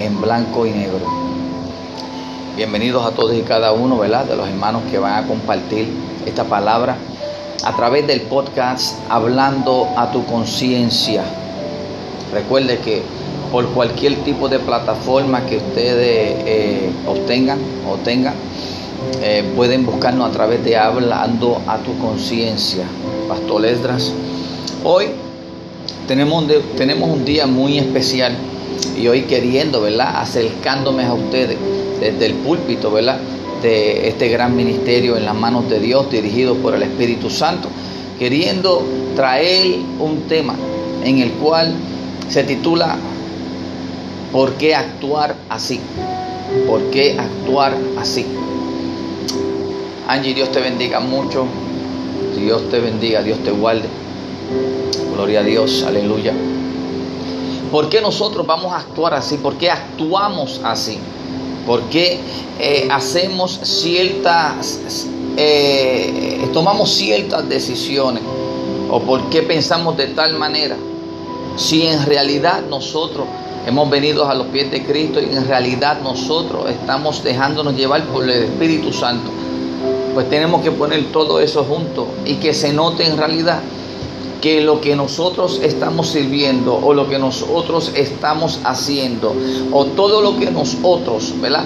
en blanco y negro. Bienvenidos a todos y cada uno, ¿verdad? De los hermanos que van a compartir esta palabra a través del podcast Hablando a tu conciencia. Recuerde que por cualquier tipo de plataforma que ustedes eh, obtengan o tengan, eh, pueden buscarnos a través de Hablando a tu conciencia. Pastor Esdras. Hoy tenemos, tenemos un día muy especial y hoy queriendo, ¿verdad? Acercándome a ustedes desde el púlpito, ¿verdad? De este gran ministerio en las manos de Dios, dirigido por el Espíritu Santo, queriendo traer un tema en el cual se titula ¿Por qué actuar así? ¿Por qué actuar así? Angie, Dios te bendiga mucho. Dios te bendiga, Dios te guarde. Gloria a Dios, aleluya. ¿Por qué nosotros vamos a actuar así? ¿Por qué actuamos así? ¿Por qué eh, hacemos ciertas, eh, tomamos ciertas decisiones? ¿O por qué pensamos de tal manera? Si en realidad nosotros hemos venido a los pies de Cristo y en realidad nosotros estamos dejándonos llevar por el Espíritu Santo, pues tenemos que poner todo eso junto y que se note en realidad que lo que nosotros estamos sirviendo o lo que nosotros estamos haciendo o todo lo que nosotros, ¿verdad?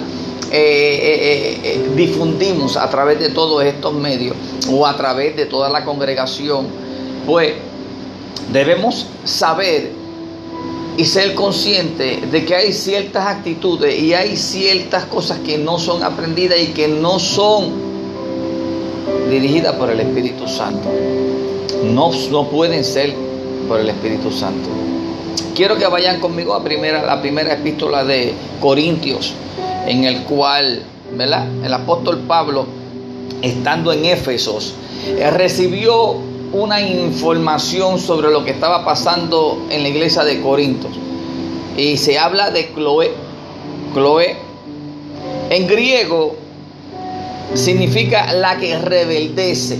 Eh, eh, eh, difundimos a través de todos estos medios o a través de toda la congregación, pues debemos saber y ser conscientes de que hay ciertas actitudes y hay ciertas cosas que no son aprendidas y que no son dirigidas por el Espíritu Santo no, no pueden ser por el Espíritu Santo. Quiero que vayan conmigo a primera, la primera epístola de Corintios, en el cual ¿verdad? el apóstol Pablo, estando en Éfesos, eh, recibió una información sobre lo que estaba pasando en la iglesia de Corintios. Y se habla de Chloe. Chloe en griego significa la que rebeldece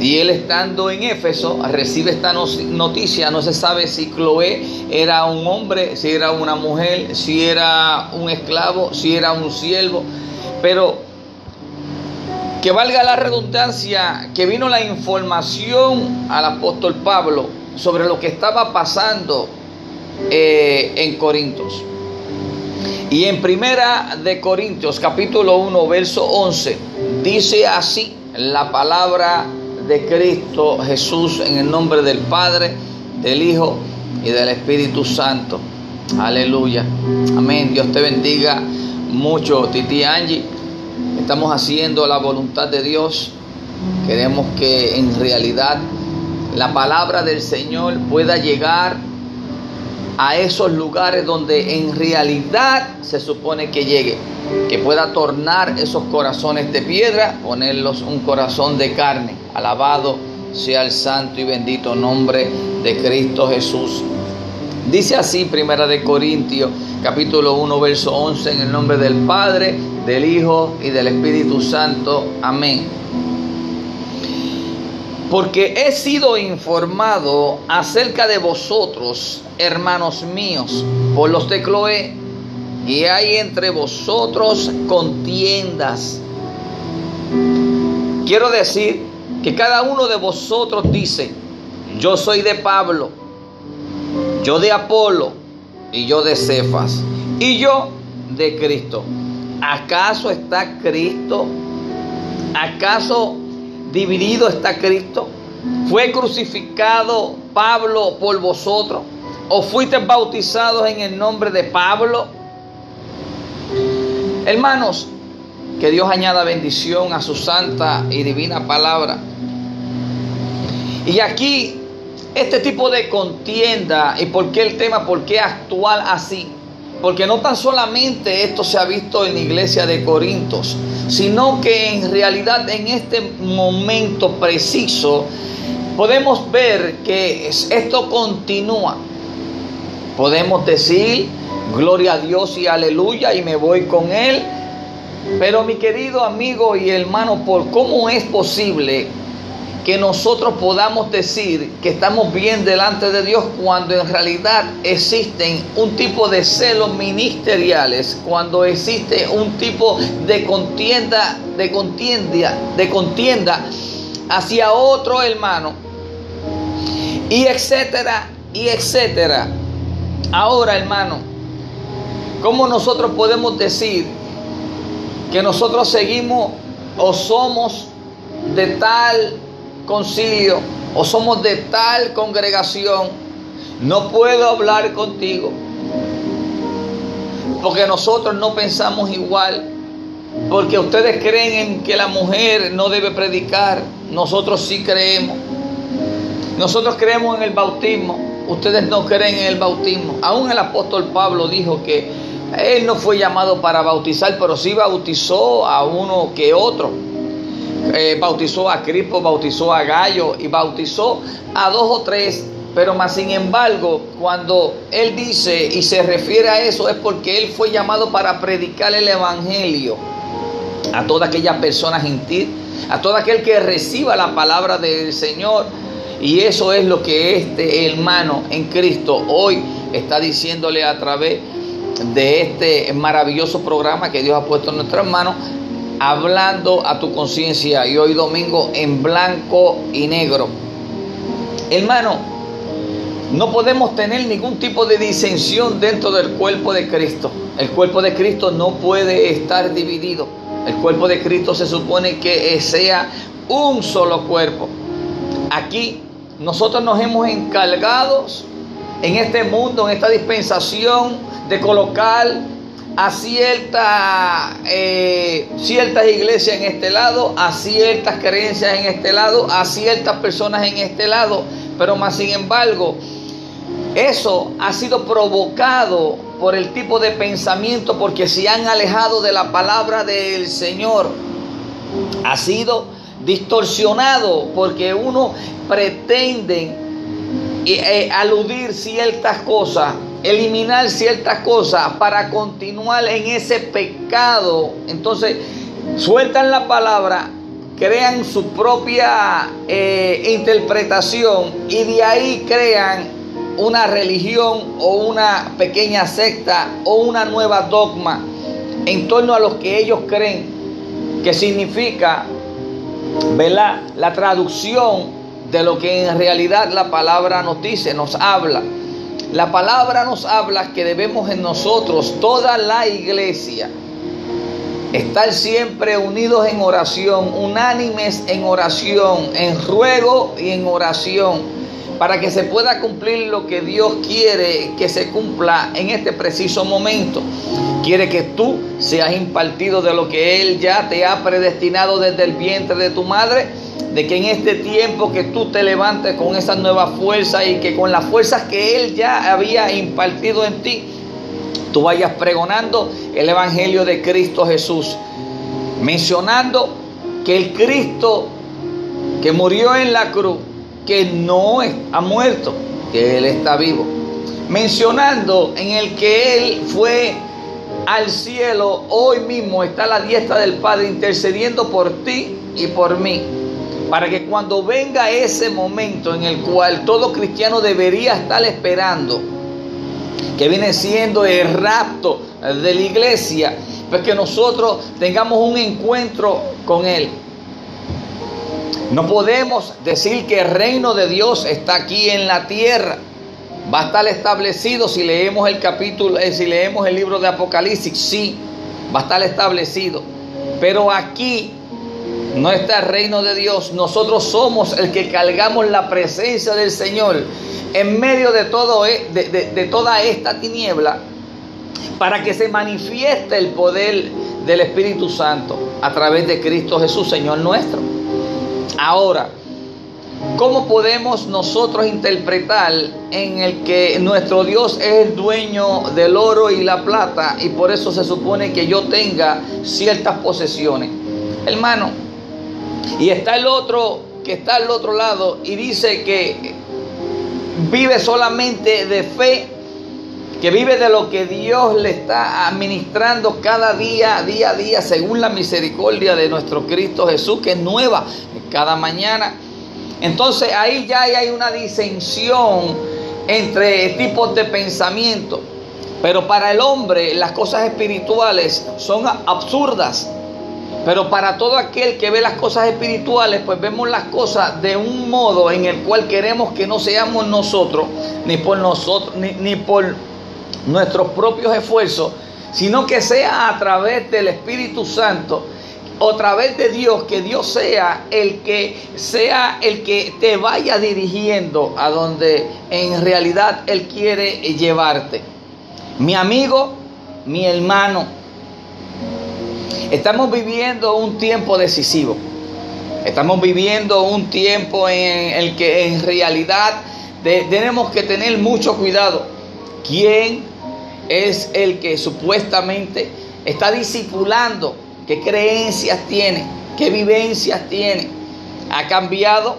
y él estando en Éfeso recibe esta noticia, no se sabe si Chloé era un hombre, si era una mujer, si era un esclavo, si era un siervo, pero que valga la redundancia, que vino la información al apóstol Pablo sobre lo que estaba pasando eh, en Corintios. Y en primera de Corintios capítulo 1 verso 11 dice así la palabra de Cristo Jesús en el nombre del Padre, del Hijo y del Espíritu Santo. Aleluya. Amén. Dios te bendiga mucho, Titi Angie. Estamos haciendo la voluntad de Dios. Queremos que en realidad la palabra del Señor pueda llegar a esos lugares donde en realidad se supone que llegue, que pueda tornar esos corazones de piedra, ponerlos un corazón de carne. Alabado sea el santo y bendito nombre de Cristo Jesús. Dice así Primera de Corintios capítulo 1 verso 11 en el nombre del Padre, del Hijo y del Espíritu Santo. Amén porque he sido informado acerca de vosotros, hermanos míos, por los de Cloé, y hay entre vosotros contiendas. Quiero decir que cada uno de vosotros dice, yo soy de Pablo, yo de Apolo, y yo de Cefas, y yo de Cristo. ¿Acaso está Cristo? ¿Acaso dividido está Cristo? ¿Fue crucificado Pablo por vosotros? ¿O fuiste bautizados en el nombre de Pablo? Hermanos, que Dios añada bendición a su santa y divina palabra. Y aquí, este tipo de contienda, ¿y por qué el tema? ¿Por qué actuar así? Porque no tan solamente esto se ha visto en la iglesia de Corintios, sino que en realidad en este momento preciso podemos ver que esto continúa. Podemos decir, gloria a Dios y aleluya, y me voy con Él. Pero mi querido amigo y hermano, ¿por cómo es posible que nosotros podamos decir que estamos bien delante de Dios cuando en realidad existen un tipo de celos ministeriales, cuando existe un tipo de contienda, de contienda, de contienda hacia otro hermano, y etcétera, y etcétera. Ahora, hermano, ¿cómo nosotros podemos decir que nosotros seguimos o somos de tal concilio o somos de tal congregación, no puedo hablar contigo. Porque nosotros no pensamos igual. Porque ustedes creen en que la mujer no debe predicar. Nosotros sí creemos. Nosotros creemos en el bautismo. Ustedes no creen en el bautismo. Aún el apóstol Pablo dijo que él no fue llamado para bautizar, pero sí bautizó a uno que otro. Eh, bautizó a Cristo, bautizó a Gallo y bautizó a dos o tres. Pero más sin embargo, cuando él dice y se refiere a eso es porque él fue llamado para predicar el Evangelio a toda aquella persona gentil, a todo aquel que reciba la palabra del Señor. Y eso es lo que este hermano en Cristo hoy está diciéndole a través de este maravilloso programa que Dios ha puesto en nuestras manos hablando a tu conciencia y hoy domingo en blanco y negro. Hermano, no podemos tener ningún tipo de disensión dentro del cuerpo de Cristo. El cuerpo de Cristo no puede estar dividido. El cuerpo de Cristo se supone que sea un solo cuerpo. Aquí nosotros nos hemos encargado en este mundo, en esta dispensación, de colocar a eh, ciertas iglesias en este lado, a ciertas creencias en este lado, a ciertas personas en este lado, pero más sin embargo, eso ha sido provocado por el tipo de pensamiento porque se han alejado de la palabra del Señor. Ha sido distorsionado porque uno pretende eh, aludir ciertas cosas eliminar ciertas cosas para continuar en ese pecado. Entonces, sueltan la palabra, crean su propia eh, interpretación y de ahí crean una religión o una pequeña secta o una nueva dogma en torno a lo que ellos creen que significa ¿verdad? la traducción de lo que en realidad la palabra nos dice, nos habla. La palabra nos habla que debemos en nosotros, toda la iglesia, estar siempre unidos en oración, unánimes en oración, en ruego y en oración, para que se pueda cumplir lo que Dios quiere que se cumpla en este preciso momento. Quiere que tú seas impartido de lo que Él ya te ha predestinado desde el vientre de tu madre de que en este tiempo que tú te levantes con esa nueva fuerza y que con las fuerzas que Él ya había impartido en ti, tú vayas pregonando el Evangelio de Cristo Jesús, mencionando que el Cristo que murió en la cruz, que no ha muerto, que Él está vivo, mencionando en el que Él fue al cielo, hoy mismo está la diestra del Padre intercediendo por ti y por mí para que cuando venga ese momento en el cual todo cristiano debería estar esperando, que viene siendo el rapto de la iglesia, pues que nosotros tengamos un encuentro con Él. No podemos decir que el reino de Dios está aquí en la tierra. Va a estar establecido si leemos el capítulo, eh, si leemos el libro de Apocalipsis, sí, va a estar establecido. Pero aquí no está el reino de Dios. Nosotros somos el que cargamos la presencia del Señor en medio de, todo, e, de, toda esta tiniebla para que se manifieste el poder del Espíritu Santo a través de Cristo Jesús, Señor nuestro. Ahora, ¿cómo podemos nosotros interpretar en el que nuestro Dios es el dueño del oro y la plata y por eso se supone que yo tenga ciertas posesiones? Hermano, y está el otro que está al otro lado y dice que vive solamente de fe, que vive de lo que Dios le está administrando cada día, día a día, según la misericordia de nuestro Cristo Jesús, que es nueva cada mañana. Entonces ahí ya hay una disensión entre tipos de pensamiento. Pero para el hombre las cosas espirituales son absurdas. Pero para todo aquel que ve las cosas espirituales, pues vemos las cosas de un modo en el cual queremos que no seamos nosotros, ni por nosotros, ni, ni por nuestros propios esfuerzos, sino que sea a través del Espíritu Santo o a través de Dios, que Dios sea el que sea el que te vaya dirigiendo a donde en realidad Él quiere llevarte. Mi amigo, mi hermano, estamos viviendo un tiempo decisivo. Estamos viviendo un tiempo en el que en realidad tenemos que tener mucho cuidado. ¿Quién es el que supuestamente está discipulando qué creencias tiene, qué vivencias tiene. Ha cambiado,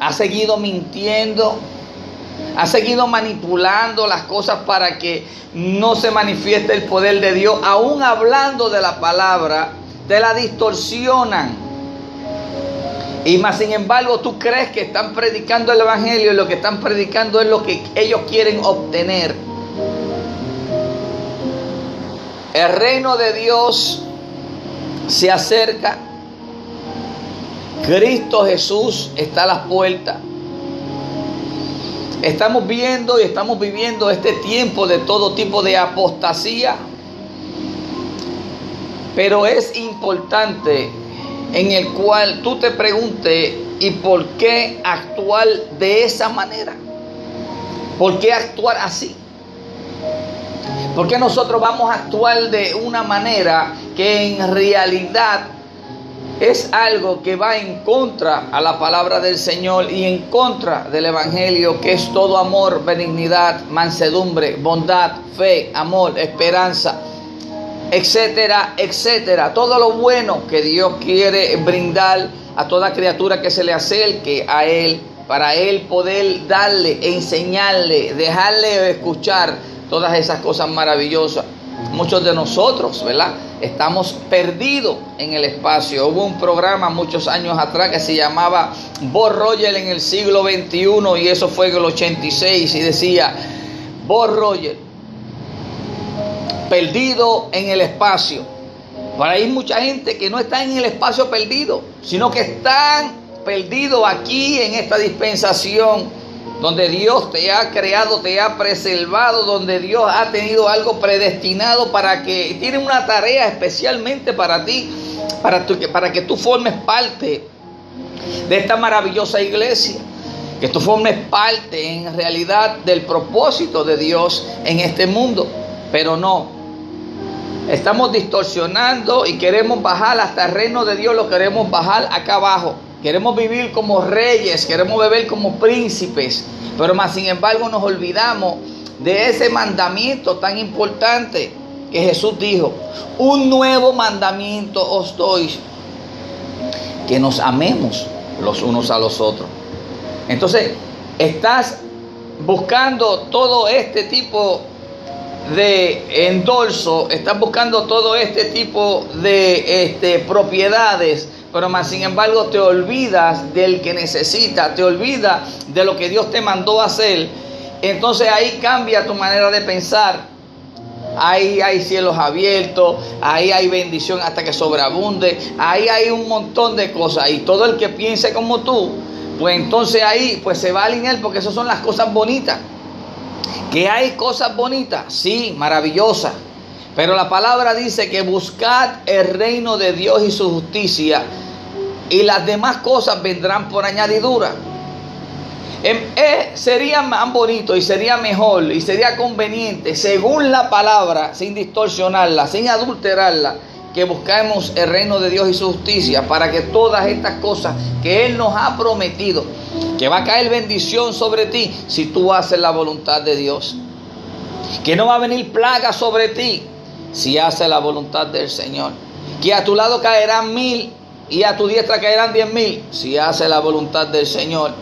ha seguido mintiendo, ha seguido manipulando las cosas para que no se manifieste el poder de Dios. Aún hablando de la palabra, te la distorsionan. Y más sin embargo, tú crees que están predicando el Evangelio y lo que están predicando es lo que ellos quieren obtener. El reino de Dios se acerca. Cristo Jesús está a las puertas. Estamos viendo y estamos viviendo este tiempo de todo tipo de apostasía. Pero es importante en el cual tú te preguntes, ¿y por qué actuar de esa manera? ¿Por qué actuar así? ¿Por qué nosotros vamos a actuar de una manera que en realidad es algo que va en contra a la palabra del Señor y en contra del Evangelio, que es todo amor, benignidad, mansedumbre, bondad, fe, amor, esperanza, etcétera, etcétera. Todo lo bueno que Dios quiere brindar a toda criatura que se le acerque a Él, para Él poder darle, enseñarle, dejarle escuchar todas esas cosas maravillosas. Muchos de nosotros, ¿verdad? Estamos perdidos en el espacio. Hubo un programa muchos años atrás que se llamaba Bob Roger en el siglo XXI y eso fue en el 86 y decía, Bob Roger, perdido en el espacio. Para hay mucha gente que no está en el espacio perdido, sino que están perdidos aquí en esta dispensación donde Dios te ha creado, te ha preservado, donde Dios ha tenido algo predestinado para que tiene una tarea especialmente para ti, para, para que tú formes parte de esta maravillosa iglesia, que tú formes parte en realidad del propósito de Dios en este mundo, pero no. Estamos distorsionando y queremos bajar hasta el reino de Dios, lo queremos bajar acá abajo. Queremos vivir como reyes, queremos beber como príncipes, pero más sin embargo nos olvidamos de ese mandamiento tan importante que Jesús dijo. Un nuevo mandamiento os doy, que nos amemos los unos a los otros. Entonces, estás buscando todo este tipo de endorso, estás buscando todo este tipo de este, propiedades pero más sin embargo te olvidas del que necesita, te olvidas de lo que Dios te mandó a hacer, entonces ahí cambia tu manera de pensar. Ahí hay cielos abiertos, ahí hay bendición hasta que sobreabunde, ahí hay un montón de cosas. Y todo el que piense como tú, pues entonces ahí pues se va a alinear porque esas son las cosas bonitas. Que hay cosas bonitas, sí, maravillosas. Pero la palabra dice que buscad el reino de Dios y su justicia y las demás cosas vendrán por añadidura. Em, eh, sería más bonito y sería mejor y sería conveniente, según la palabra, sin distorsionarla, sin adulterarla, que buscamos el reino de Dios y su justicia para que todas estas cosas que Él nos ha prometido, que va a caer bendición sobre ti si tú haces la voluntad de Dios, que no va a venir plaga sobre ti si haces la voluntad del Señor, que a tu lado caerán mil y a tu diestra caerán diez mil si hace la voluntad del Señor.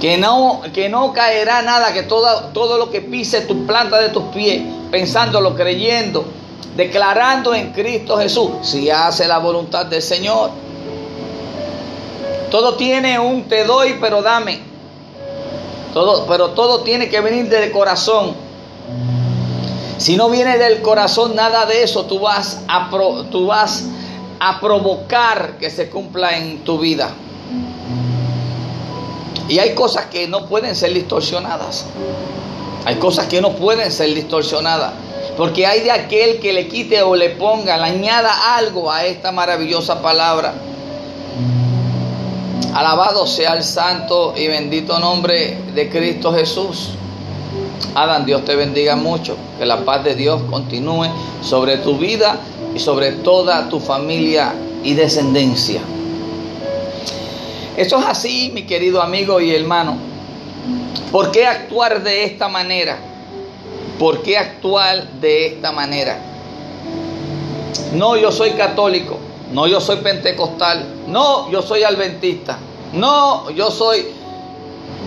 Que no, que no caerá nada, que todo, todo lo que pise tu planta de tus pies, pensándolo, creyendo, declarando en Cristo Jesús, si hace la voluntad del Señor. Todo tiene un te doy, pero dame. Todo, pero todo tiene que venir del corazón. Si no viene del corazón nada de eso, tú vas a, tú vas a provocar que se cumpla en tu vida. Y hay cosas que no pueden ser distorsionadas. Hay cosas que no pueden ser distorsionadas. Porque hay de aquel que le quite o le ponga, le añada algo a esta maravillosa palabra. Alabado sea el santo y bendito nombre de Cristo Jesús. Adán, Dios te bendiga mucho. Que la paz de Dios continúe sobre tu vida y sobre toda tu familia y descendencia. Eso es así, mi querido amigo y hermano. ¿Por qué actuar de esta manera? ¿Por qué actuar de esta manera? No, yo soy católico. No, yo soy pentecostal. No, yo soy adventista. No, yo soy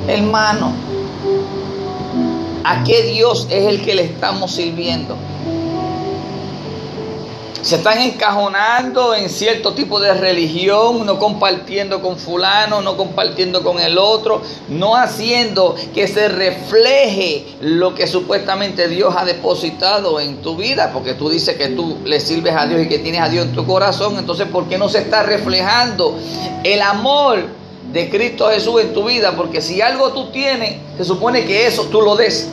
hermano. ¿A qué Dios es el que le estamos sirviendo? se están encajonando en cierto tipo de religión, no compartiendo con fulano, no compartiendo con el otro, no haciendo que se refleje lo que supuestamente Dios ha depositado en tu vida, porque tú dices que tú le sirves a Dios y que tienes a Dios en tu corazón, entonces ¿por qué no se está reflejando el amor de Cristo Jesús en tu vida? Porque si algo tú tienes, se supone que eso tú lo des.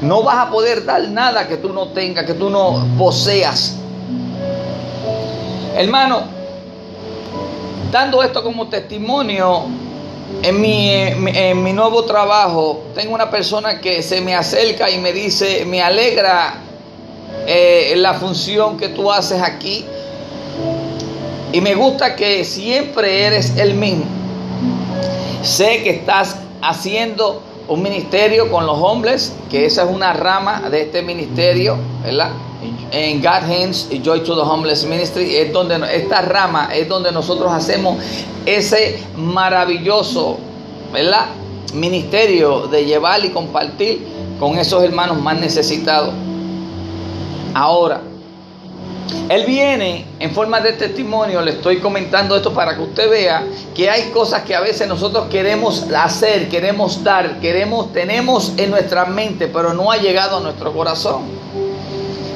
No vas a poder dar nada que tú no tengas, que tú no poseas. Hermano, dando esto como testimonio, en mi, en mi, nuevo trabajo, tengo una persona que se me acerca y me dice, me alegra eh, la función que tú haces aquí. Y me gusta que siempre eres el mismo. Sé que estás haciendo un ministerio con los hombres, que esa es una rama de este ministerio, ¿verdad? en God Hands y Joy to the Homeless Ministry, es donde esta rama es donde nosotros hacemos ese maravilloso, ¿verdad? Ministerio de llevar y compartir con esos hermanos más necesitados. Ahora, él viene en forma de testimonio, le estoy comentando esto para que usted vea que hay cosas que a veces nosotros queremos hacer, queremos dar, queremos, tenemos en nuestra mente, pero no ha llegado a nuestro corazón.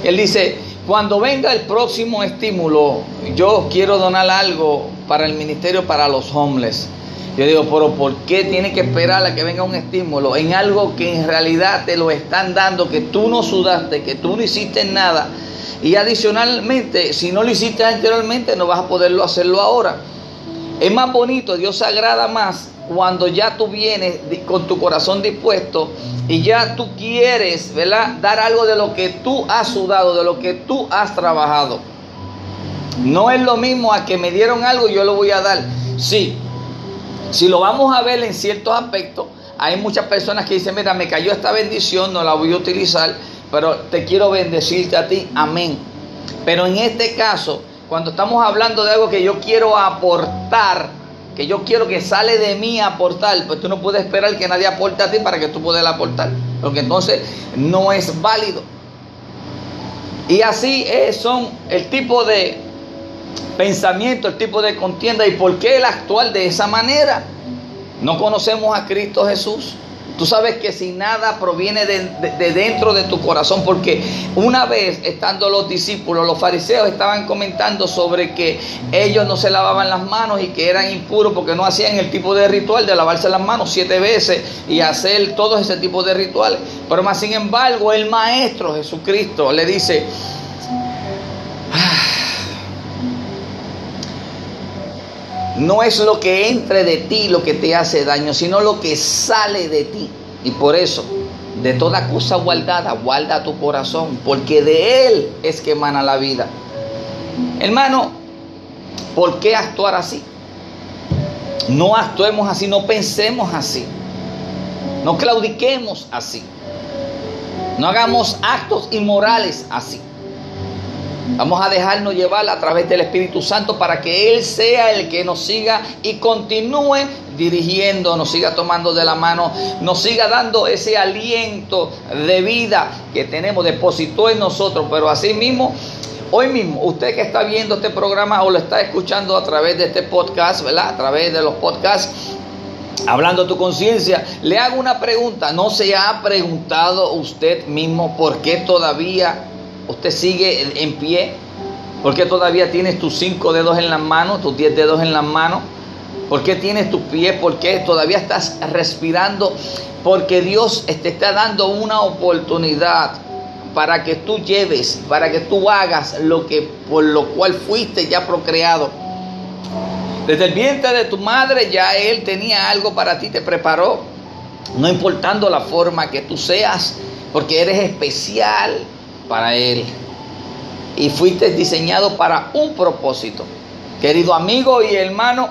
Él dice, cuando venga el próximo estímulo, yo quiero donar algo para el ministerio para los homeless. Yo digo, pero ¿por qué tiene que esperar a que venga un estímulo en algo que en realidad te lo están dando, que tú no sudaste, que tú no hiciste nada? Y adicionalmente, si no lo hiciste anteriormente, no vas a poderlo hacerlo ahora. Es más bonito, Dios agrada más cuando ya tú vienes con tu corazón dispuesto y ya tú quieres, ¿verdad? Dar algo de lo que tú has sudado, de lo que tú has trabajado. No es lo mismo a que me dieron algo y yo lo voy a dar. Sí, si lo vamos a ver en ciertos aspectos, hay muchas personas que dicen, mira, me cayó esta bendición, no la voy a utilizar, pero te quiero bendecirte a ti, amén. Pero en este caso, cuando estamos hablando de algo que yo quiero aportar, que yo quiero que sale de mí aportar, pues tú no puedes esperar que nadie aporte a ti para que tú puedas aportar, porque entonces no es válido. Y así es, son el tipo de pensamiento, el tipo de contienda y por qué el actual de esa manera. No conocemos a Cristo Jesús. Tú sabes que si nada proviene de, dentro de tu corazón, porque una vez estando los discípulos, los fariseos estaban comentando sobre que ellos no se lavaban las manos y que eran impuros porque no hacían el tipo de ritual de lavarse las manos siete veces y hacer todo ese tipo de rituales. Pero más sin embargo, el Maestro Jesucristo le dice, ah, No es lo que entre de ti lo que te hace daño, sino lo que sale de ti. Y por eso, de toda cosa guardada, guarda tu corazón, porque de él es que emana la vida. Hermano, ¿por qué actuar así? No actuemos así, no pensemos así. No claudiquemos así. No hagamos actos inmorales así. Vamos a dejarnos llevar a través del Espíritu Santo para que Él sea el que nos siga y continúe dirigiendo, nos siga tomando de la mano, nos siga dando ese aliento de vida que tenemos, depositó en nosotros, pero asimismo Hoy mismo, usted que está viendo este programa o lo está escuchando a través de este podcast, ¿verdad? A través de los podcasts, hablando tu conciencia, le hago una pregunta. ¿No se ha preguntado usted mismo por qué todavía usted sigue en pie? ¿Por qué todavía tienes tus cinco dedos en las manos, tus diez dedos en las manos? ¿Por qué tienes tus pies? ¿Por qué todavía estás respirando? Porque Dios te está dando una oportunidad para que tú lleves, para que tú hagas lo que por lo cual fuiste ya procreado. Desde el vientre de tu madre ya Él tenía algo para ti, te preparó. No importando la forma que tú seas, porque eres especial para Él. Y fuiste diseñado para un propósito. Querido amigo y hermano,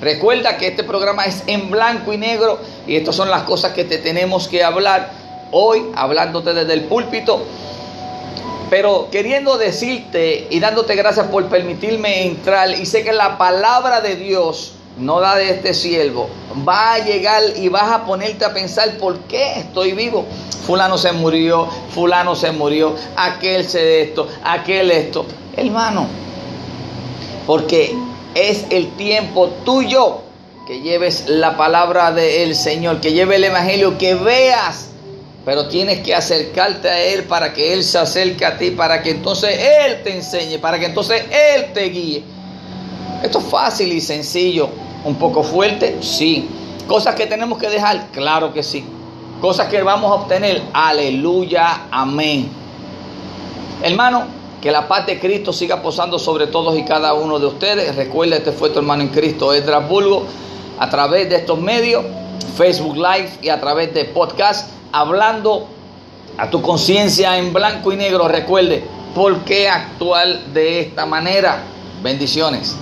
recuerda que este programa es en blanco y negro y estas son las cosas que te tenemos que hablar hoy, hablándote desde el púlpito pero queriendo decirte y dándote gracias por permitirme entrar, y sé que la palabra de Dios, no da de este siervo, va a llegar y vas a ponerte a pensar por qué estoy vivo. Fulano se murió, fulano se murió, aquel se esto, aquel esto. Hermano, porque es el tiempo tuyo que lleves la palabra del Señor, que lleve el Evangelio, que veas pero tienes que acercarte a Él para que Él se acerque a ti, para que entonces Él te enseñe, para que entonces Él te guíe. Esto es fácil y sencillo. Un poco fuerte, sí. Cosas que tenemos que dejar, claro que sí. Cosas que vamos a obtener, aleluya, amén. Hermano, que la paz de Cristo siga posando sobre todos y cada uno de ustedes. Recuerda, este fue tu hermano en Cristo, Edras Bulgo, a través de estos medios, Facebook Live y a través de podcast hablando a tu conciencia en blanco y negro. Recuerde, ¿por qué actuar de esta manera? Bendiciones.